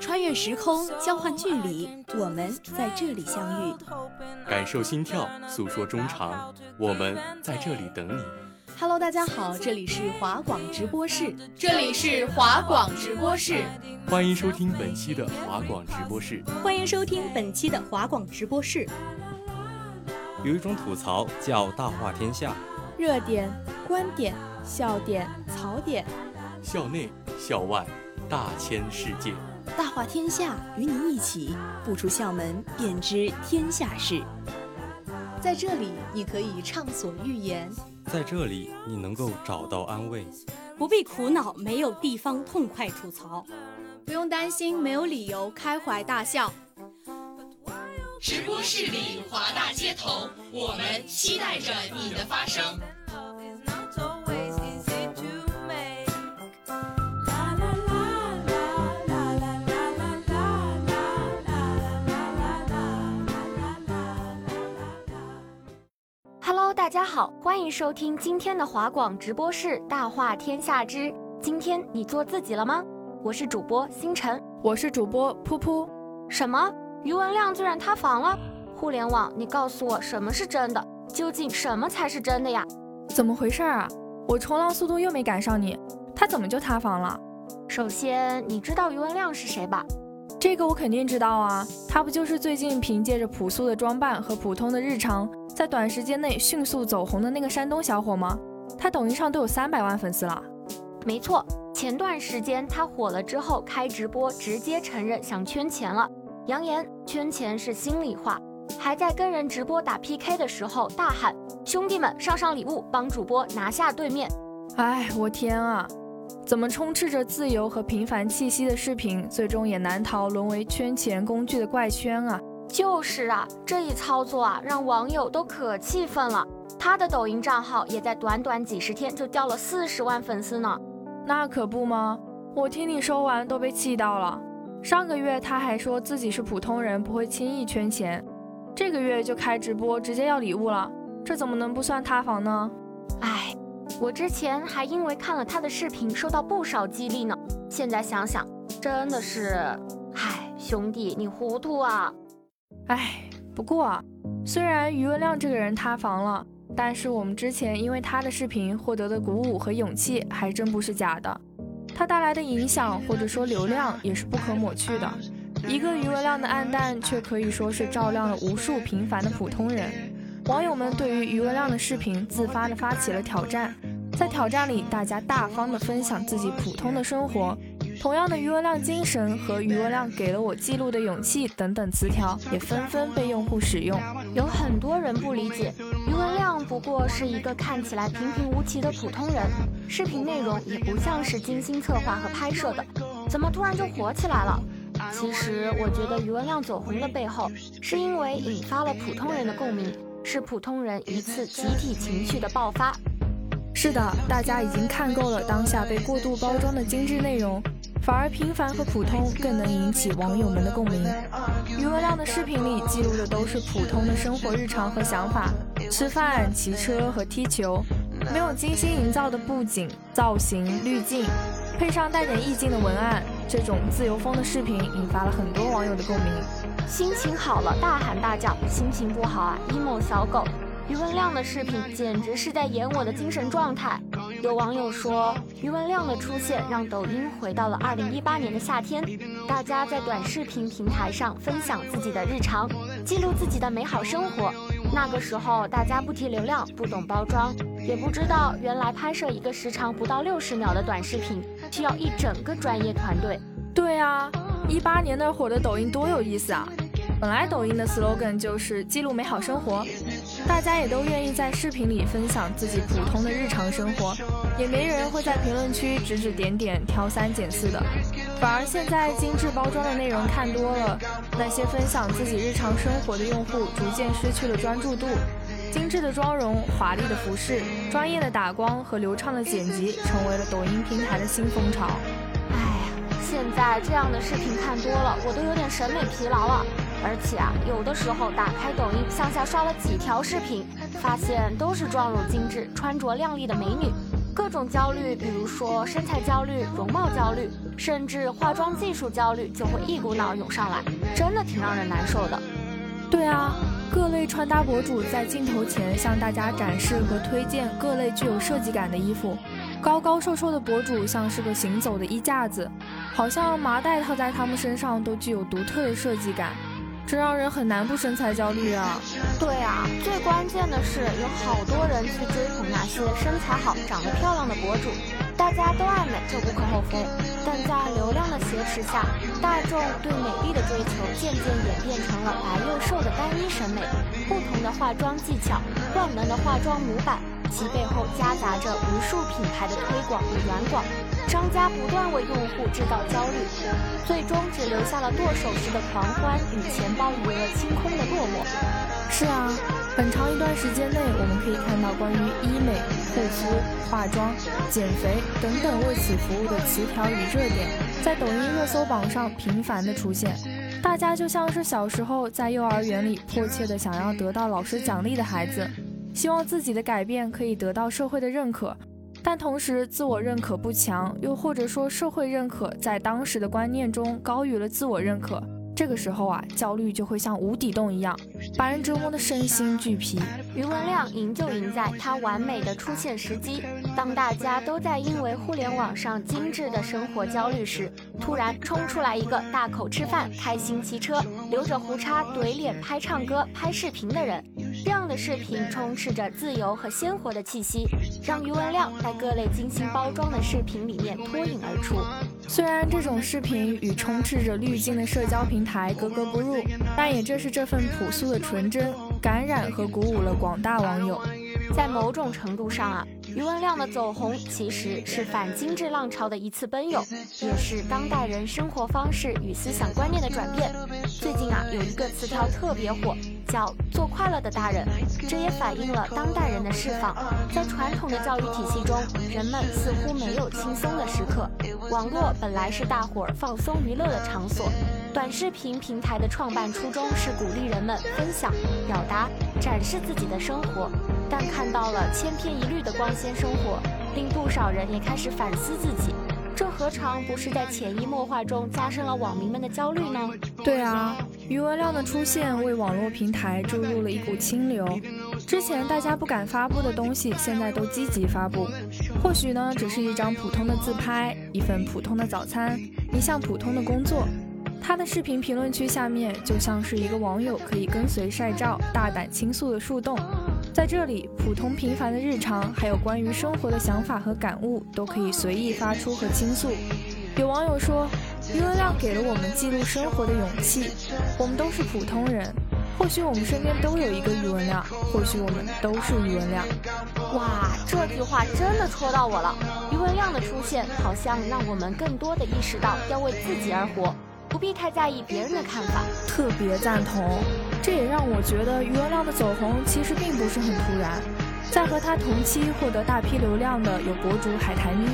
穿越时空，交换距离，我们在这里相遇。感受心跳，诉说衷肠，我们在这里等你。Hello，大家好，这里是华广直播室，这里是华广直播室，欢迎收听本期的华广直播室，欢迎收听本期的华广直播室。有一种吐槽叫大话天下，热点、观点、笑点、槽点，校内、校外，大千世界，大话天下，与你一起不出校门便知天下事。在这里，你可以畅所欲言；在这里，你能够找到安慰，不必苦恼没有地方痛快吐槽，不用担心没有理由开怀大笑。直播室里华大街头，我们期待着你的发声。大家好，欢迎收听今天的华广直播室《大话天下之今天你做自己了吗》？我是主播星辰，我是主播噗噗。什么？余文亮居然塌房了！互联网，你告诉我什么是真的？究竟什么才是真的呀？怎么回事啊？我冲浪速度又没赶上你，他怎么就塌房了？首先，你知道余文亮是谁吧？这个我肯定知道啊，他不就是最近凭借着朴素的装扮和普通的日常，在短时间内迅速走红的那个山东小伙吗？他抖音上都有三百万粉丝了。没错，前段时间他火了之后开直播，直接承认想圈钱了。扬言圈钱是心里话，还在跟人直播打 PK 的时候大喊：“兄弟们，上上礼物，帮主播拿下对面。”哎，我天啊！怎么充斥着自由和平凡气息的视频，最终也难逃沦为圈钱工具的怪圈啊？就是啊，这一操作啊，让网友都可气愤了。他的抖音账号也在短短几十天就掉了四十万粉丝呢。那可不吗？我听你说完都被气到了。上个月他还说自己是普通人，不会轻易圈钱，这个月就开直播直接要礼物了，这怎么能不算塌房呢？哎，我之前还因为看了他的视频受到不少激励呢，现在想想真的是，唉，兄弟你糊涂啊！唉，不过啊，虽然余文亮这个人塌房了，但是我们之前因为他的视频获得的鼓舞和勇气还真不是假的。他带来的影响或者说流量也是不可抹去的。一个余文亮的暗淡，却可以说是照亮了无数平凡的普通人。网友们对于余文亮的视频自发的发起了挑战，在挑战里，大家大方的分享自己普通的生活。同样的余文亮精神和余文亮给了我记录的勇气等等词条，也纷纷被用户使用。有很多人不理解，余文亮不过是一个看起来平平无奇的普通人，视频内容也不像是精心策划和拍摄的，怎么突然就火起来了？其实我觉得余文亮走红的背后，是因为引发了普通人的共鸣，是普通人一次集体情绪的爆发。是的，大家已经看够了当下被过度包装的精致内容。反而平凡和普通更能引起网友们的共鸣。余文亮的视频里记录的都是普通的生活日常和想法，吃饭、骑车和踢球，没有精心营造的布景、造型、滤镜，配上带点意境的文案，这种自由风的视频引发了很多网友的共鸣。心情好了大喊大叫，心情不好啊 emo 小狗。余文亮的视频简直是在演我的精神状态。有网友说，余文亮的出现让抖音回到了二零一八年的夏天，大家在短视频平台上分享自己的日常，记录自己的美好生活。那个时候，大家不提流量，不懂包装，也不知道原来拍摄一个时长不到六十秒的短视频需要一整个专业团队。对啊，一八年那会儿的抖音多有意思啊！本来抖音的 slogan 就是记录美好生活。大家也都愿意在视频里分享自己普通的日常生活，也没人会在评论区指指点点、挑三拣四的。反而现在精致包装的内容看多了，那些分享自己日常生活的用户逐渐失去了专注度。精致的妆容、华丽的服饰、专业的打光和流畅的剪辑，成为了抖音平台的新风潮。哎呀，现在这样的视频看多了，我都有点审美疲劳了。而且啊，有的时候打开抖音，向下刷了几条视频，发现都是妆容精致、穿着靓丽的美女，各种焦虑，比如说身材焦虑、容貌焦虑，甚至化妆技术焦虑，就会一股脑涌上来，真的挺让人难受的。对啊，各类穿搭博主在镜头前向大家展示和推荐各类具有设计感的衣服，高高瘦瘦的博主像是个行走的衣架子，好像麻袋套在他们身上都具有独特的设计感。这让人很难不身材焦虑啊！对啊，最关键的是有好多人去追捧那些身材好、长得漂亮的博主，大家都爱美，这无可厚非。但在流量的挟持下，大众对美丽的追求渐渐演变成了白又瘦的单一审美，不同的化妆技巧，万能的化妆模板，其背后夹杂着无数品牌的推广与软广。商家不断为用户制造焦虑，最终只留下了剁手时的狂欢与钱包余额清空的落寞。是啊，很长一段时间内，我们可以看到关于医美、护肤、化妆、减肥等等为此服务的词条与热点，在抖音热搜榜上频繁的出现。大家就像是小时候在幼儿园里迫切的想要得到老师奖励的孩子，希望自己的改变可以得到社会的认可。但同时，自我认可不强，又或者说社会认可在当时的观念中高于了自我认可，这个时候啊，焦虑就会像无底洞一样，把人折磨得身心俱疲。余文亮赢就赢在他完美的出现时机。当大家都在因为互联网上精致的生活焦虑时，突然冲出来一个大口吃饭、开心骑车、留着胡茬怼脸拍唱歌、拍视频的人。这样的视频充斥着自由和鲜活的气息，让余文亮在各类精心包装的视频里面脱颖而出。虽然这种视频与充斥着滤镜的社交平台格格不入，但也正是这份朴素的纯真，感染和鼓舞了广大网友。在某种程度上啊，余文亮的走红其实是反精致浪潮的一次奔涌，也是当代人生活方式与思想观念的转变。最近啊，有一个词条特别火。叫做快乐的大人，这也反映了当代人的释放。在传统的教育体系中，人们似乎没有轻松的时刻。网络本来是大伙儿放松娱乐的场所，短视频平台的创办初衷是鼓励人们分享、表达、展示自己的生活。但看到了千篇一律的光鲜生活，令不少人也开始反思自己。这何尝不是在潜移默化中加深了网民们的焦虑呢？对啊。余文亮的出现为网络平台注入了一股清流，之前大家不敢发布的东西，现在都积极发布。或许呢，只是一张普通的自拍，一份普通的早餐，一项普通的工作。他的视频评论区下面就像是一个网友可以跟随晒照、大胆倾诉的树洞，在这里，普通平凡的日常，还有关于生活的想法和感悟，都可以随意发出和倾诉。有网友说。余文亮给了我们记录生活的勇气。我们都是普通人，或许我们身边都有一个余文亮，或许我们都是余文亮。哇，这句话真的戳到我了。余文亮的出现，好像让我们更多的意识到要为自己而活，不必太在意别人的看法。特别赞同。这也让我觉得余文亮的走红其实并不是很突然。在和他同期获得大批流量的有博主海苔妮。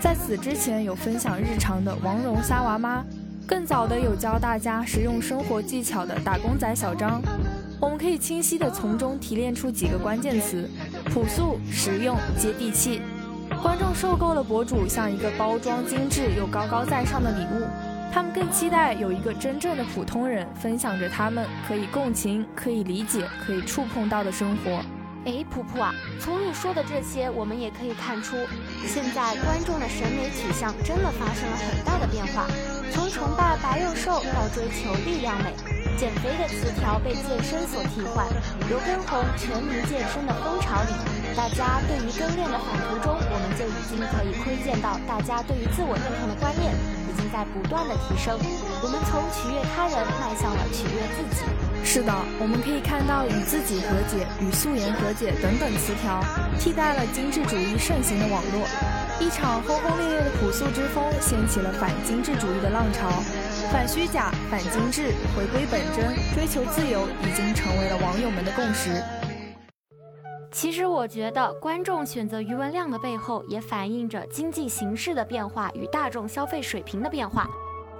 在此之前，有分享日常的王蓉虾娃妈，更早的有教大家实用生活技巧的打工仔小张。我们可以清晰的从中提炼出几个关键词：朴素、实用、接地气。观众受够了博主像一个包装精致又高高在上的礼物，他们更期待有一个真正的普通人分享着他们可以共情、可以理解、可以触碰到的生活。哎，普普啊，从你说的这些，我们也可以看出，现在观众的审美取向真的发生了很大的变化，从崇拜白又瘦到追求力量美，减肥的词条被健身所替换。刘畊宏全民健身的风潮里，大家对于跟练的反图中，我们就已经可以窥见到大家对于自我认同的观念已经在不断的提升。我们从取悦他人迈向了取悦自己。是的，我们可以看到与自己和解、与素颜和解等等词条，替代了精致主义盛行的网络。一场轰轰烈烈的朴素之风，掀起了反精致主义的浪潮。反虚假、反精致，回归本真，追求自由，已经成为了网友们的共识。其实，我觉得观众选择余文亮的背后，也反映着经济形势的变化与大众消费水平的变化。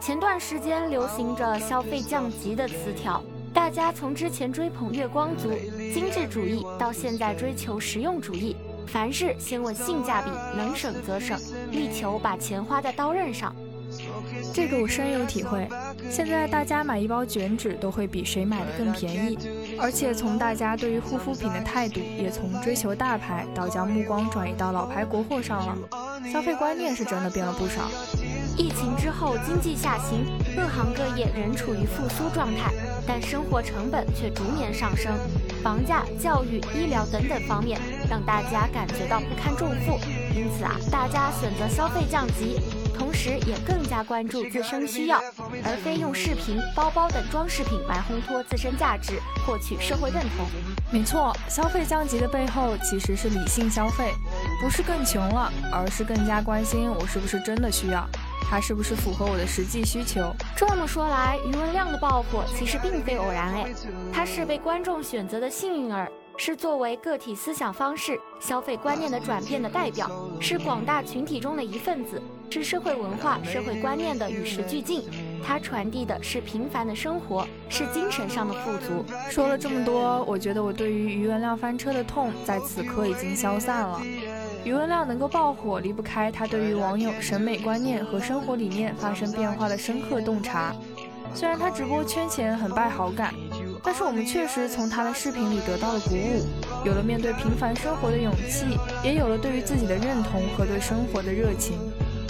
前段时间流行着消费降级的词条。大家从之前追捧月光族、精致主义，到现在追求实用主义，凡事先问性价比，能省则省，力求把钱花在刀刃上。这个我深有体会。现在大家买一包卷纸都会比谁买的更便宜，而且从大家对于护肤品的态度，也从追求大牌到将目光转移到老牌国货上了。消费观念是真的变了不少。疫情之后，经济下行，各行各业仍处于复苏状态，但生活成本却逐年上升，房价、教育、医疗等等方面让大家感觉到不堪重负。因此啊，大家选择消费降级。同时，也更加关注自身需要，而非用饰品、包包等装饰品来烘托自身价值，获取社会认同。没错，消费降级的背后其实是理性消费，不是更穷了，而是更加关心我是不是真的需要，它是不是符合我的实际需求。这么说来，余文亮的爆火其实并非偶然哎，他是被观众选择的幸运儿。是作为个体思想方式、消费观念的转变的代表，是广大群体中的一份子，是社会文化、社会观念的与时俱进。它传递的是平凡的生活，是精神上的富足。说了这么多，我觉得我对于余文亮翻车的痛在此刻已经消散了。余文亮能够爆火，离不开他对于网友审美观念和生活理念发生变化的深刻洞察。虽然他直播圈钱很败好感。但是我们确实从他的视频里得到了鼓舞，有了面对平凡生活的勇气，也有了对于自己的认同和对生活的热情。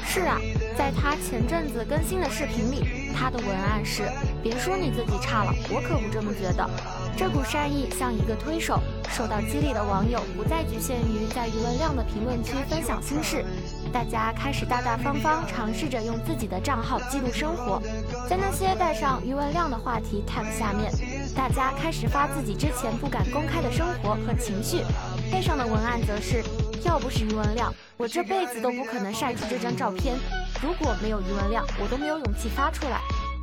是啊，在他前阵子更新的视频里，他的文案是：“别说你自己差了，我可不这么觉得。”这股善意像一个推手，受到激励的网友不再局限于在余文亮的评论区分享心事，大家开始大大方方尝试着用自己的账号记录生活，在那些带上余文亮的话题 tag 下面。大家开始发自己之前不敢公开的生活和情绪，配上的文案则是：要不是余文亮，我这辈子都不可能晒出这张照片；如果没有余文亮，我都没有勇气发出来。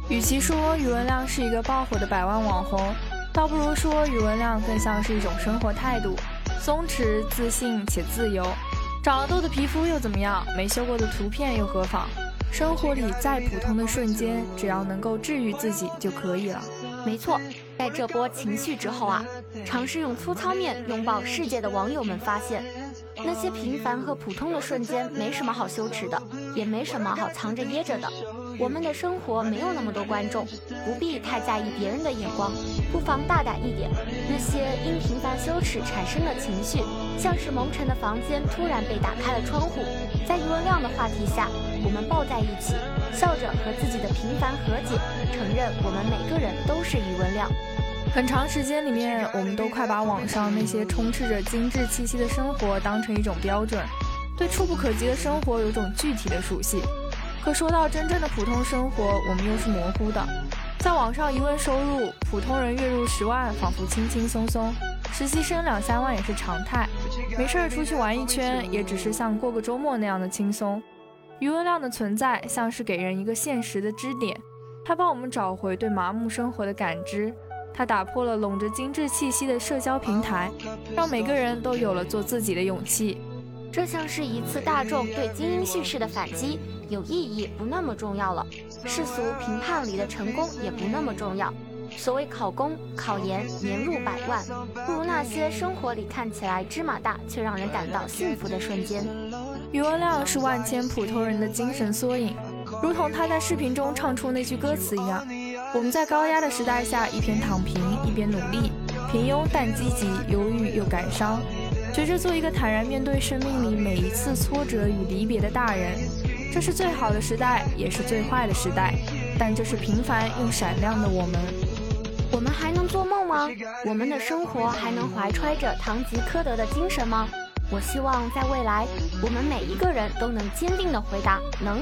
与其说余文亮是一个爆火的百万网红，倒不如说余文亮更像是一种生活态度，松弛、自信且自由。长了痘的皮肤又怎么样？没修过的图片又何妨？生活里再普通的瞬间，只要能够治愈自己就可以了。没错。在这波情绪之后啊，尝试用粗糙面拥抱世界的网友们发现，那些平凡和普通的瞬间没什么好羞耻的，也没什么好藏着掖着的。我们的生活没有那么多观众，不必太在意别人的眼光，不妨大胆一点。那些因平凡羞耻产生的情绪，像是蒙尘的房间突然被打开了窗户，在余文亮的话题下，我们抱在一起，笑着和自己的平凡和解，承认我们每个人都是余文亮。很长时间里面，我们都快把网上那些充斥着精致气息的生活当成一种标准，对触不可及的生活有种具体的熟悉。可说到真正的普通生活，我们又是模糊的。在网上一问收入，普通人月入十万仿佛轻轻松松，实习生两三万也是常态。没事儿出去玩一圈，也只是像过个周末那样的轻松。余文亮的存在像是给人一个现实的支点，他帮我们找回对麻木生活的感知。他打破了笼着精致气息的社交平台，让每个人都有了做自己的勇气。这像是一次大众对精英叙事的反击，有意义不那么重要了。世俗评判里的成功也不那么重要。所谓考公、考研年入百万，不如那些生活里看起来芝麻大却让人感到幸福的瞬间。余文亮是万千普通人的精神缩影，如同他在视频中唱出那句歌词一样。我们在高压的时代下，一边躺平，一边努力，平庸但积极，犹豫又感伤，学着做一个坦然面对生命里每一次挫折与离别的大人。这是最好的时代，也是最坏的时代，但这是平凡又闪亮的我们。我们还能做梦吗？我们的生活还能怀揣着堂吉诃德的精神吗？我希望在未来，我们每一个人都能坚定地回答：能。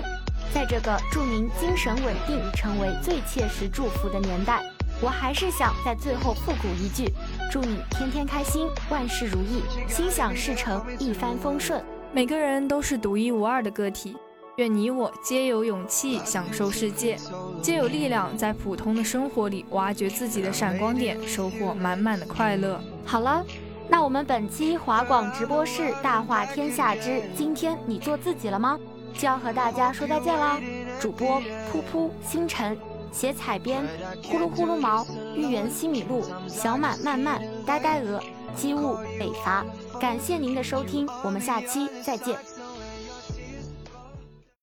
在这个祝您精神稳定成为最切实祝福的年代，我还是想在最后复古一句：祝你天天开心，万事如意，心想事成，一帆风顺。每个人都是独一无二的个体，愿你我皆有勇气享受世界，皆有力量在普通的生活里挖掘自己的闪光点，收获满满的快乐。好了，那我们本期华广直播室大话天下之今天你做自己了吗？就要和大家说再见啦！主播噗噗星辰，写彩编呼噜呼噜毛，芋圆西米露，小满慢慢，呆呆鹅，机务北伐。感谢您的收听，我们下期再见。